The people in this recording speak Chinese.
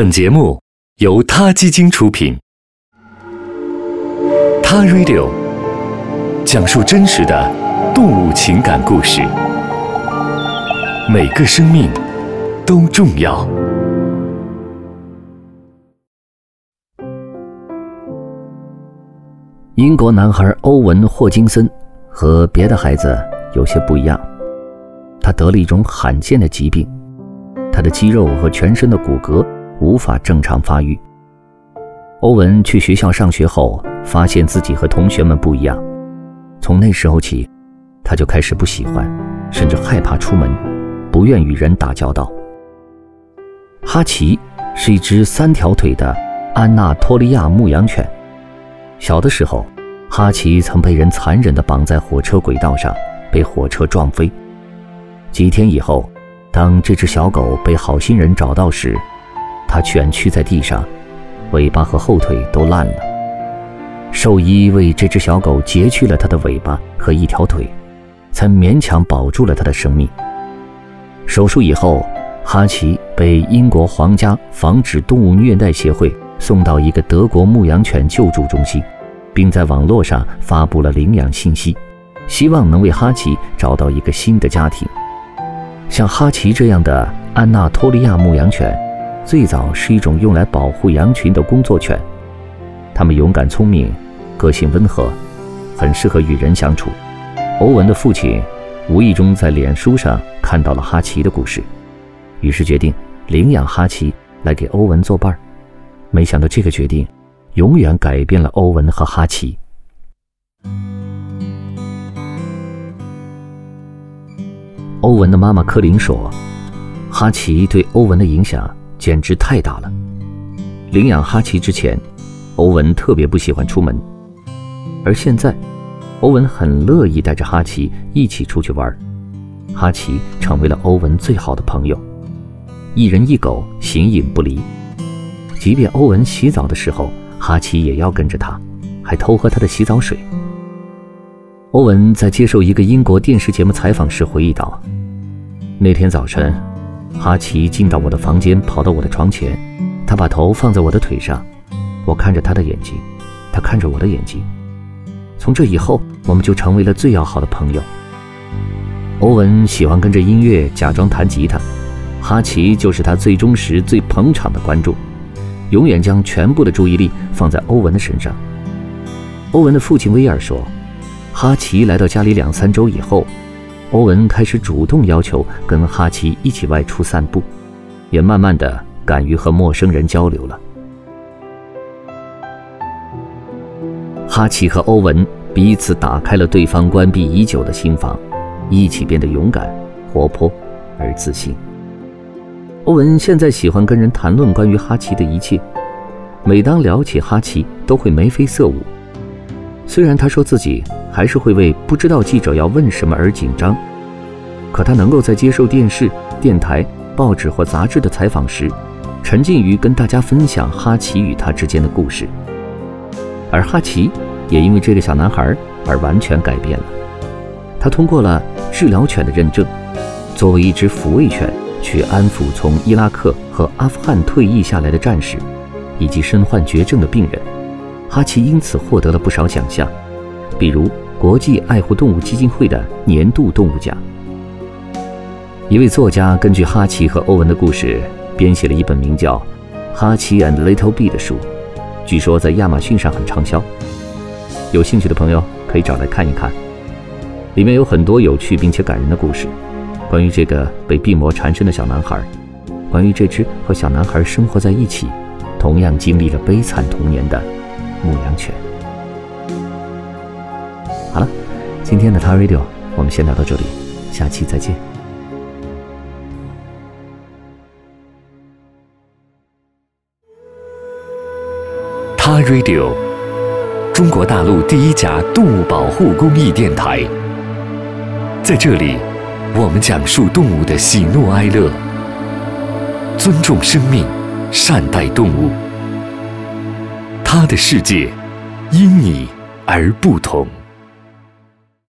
本节目由他基金出品，《他 Radio》讲述真实的动物情感故事，每个生命都重要。英国男孩欧文·霍金森和别的孩子有些不一样，他得了一种罕见的疾病，他的肌肉和全身的骨骼。无法正常发育。欧文去学校上学后，发现自己和同学们不一样。从那时候起，他就开始不喜欢，甚至害怕出门，不愿与人打交道。哈奇是一只三条腿的安纳托利亚牧羊犬。小的时候，哈奇曾被人残忍地绑在火车轨道上，被火车撞飞。几天以后，当这只小狗被好心人找到时，它蜷曲在地上，尾巴和后腿都烂了。兽医为这只小狗截去了它的尾巴和一条腿，才勉强保住了它的生命。手术以后，哈奇被英国皇家防止动物虐待协会送到一个德国牧羊犬救助中心，并在网络上发布了领养信息，希望能为哈奇找到一个新的家庭。像哈奇这样的安纳托利亚牧羊犬。最早是一种用来保护羊群的工作犬，它们勇敢聪明，个性温和，很适合与人相处。欧文的父亲无意中在脸书上看到了哈奇的故事，于是决定领养哈奇来给欧文作伴儿。没想到这个决定，永远改变了欧文和哈奇。欧文的妈妈柯林说：“哈奇对欧文的影响。”简直太大了！领养哈奇之前，欧文特别不喜欢出门，而现在，欧文很乐意带着哈奇一起出去玩。哈奇成为了欧文最好的朋友，一人一狗，形影不离。即便欧文洗澡的时候，哈奇也要跟着他，还偷喝他的洗澡水。欧文在接受一个英国电视节目采访时回忆道：“那天早晨。”哈奇进到我的房间，跑到我的床前，他把头放在我的腿上，我看着他的眼睛，他看着我的眼睛。从这以后，我们就成为了最要好的朋友。欧文喜欢跟着音乐假装弹吉他，哈奇就是他最忠实、最捧场的观众，永远将全部的注意力放在欧文的身上。欧文的父亲威尔说，哈奇来到家里两三周以后。欧文开始主动要求跟哈奇一起外出散步，也慢慢的敢于和陌生人交流了。哈奇和欧文彼此打开了对方关闭已久的心房，一起变得勇敢、活泼而自信。欧文现在喜欢跟人谈论关于哈奇的一切，每当聊起哈奇，都会眉飞色舞。虽然他说自己还是会为不知道记者要问什么而紧张，可他能够在接受电视、电台、报纸或杂志的采访时，沉浸于跟大家分享哈奇与他之间的故事。而哈奇也因为这个小男孩而完全改变了。他通过了治疗犬的认证，作为一只抚慰犬去安抚从伊拉克和阿富汗退役下来的战士，以及身患绝症的病人。哈奇因此获得了不少奖项，比如国际爱护动物基金会的年度动物奖。一位作家根据哈奇和欧文的故事，编写了一本名叫《哈奇 and Little Bee》的书，据说在亚马逊上很畅销。有兴趣的朋友可以找来看一看，里面有很多有趣并且感人的故事，关于这个被病魔缠身的小男孩，关于这只和小男孩生活在一起，同样经历了悲惨童年的。牧羊犬。好了，今天的 t a Radio 我们先聊到这里，下期再见。t a Radio，中国大陆第一家动物保护公益电台，在这里，我们讲述动物的喜怒哀乐，尊重生命，善待动物。他的世界因你而不同。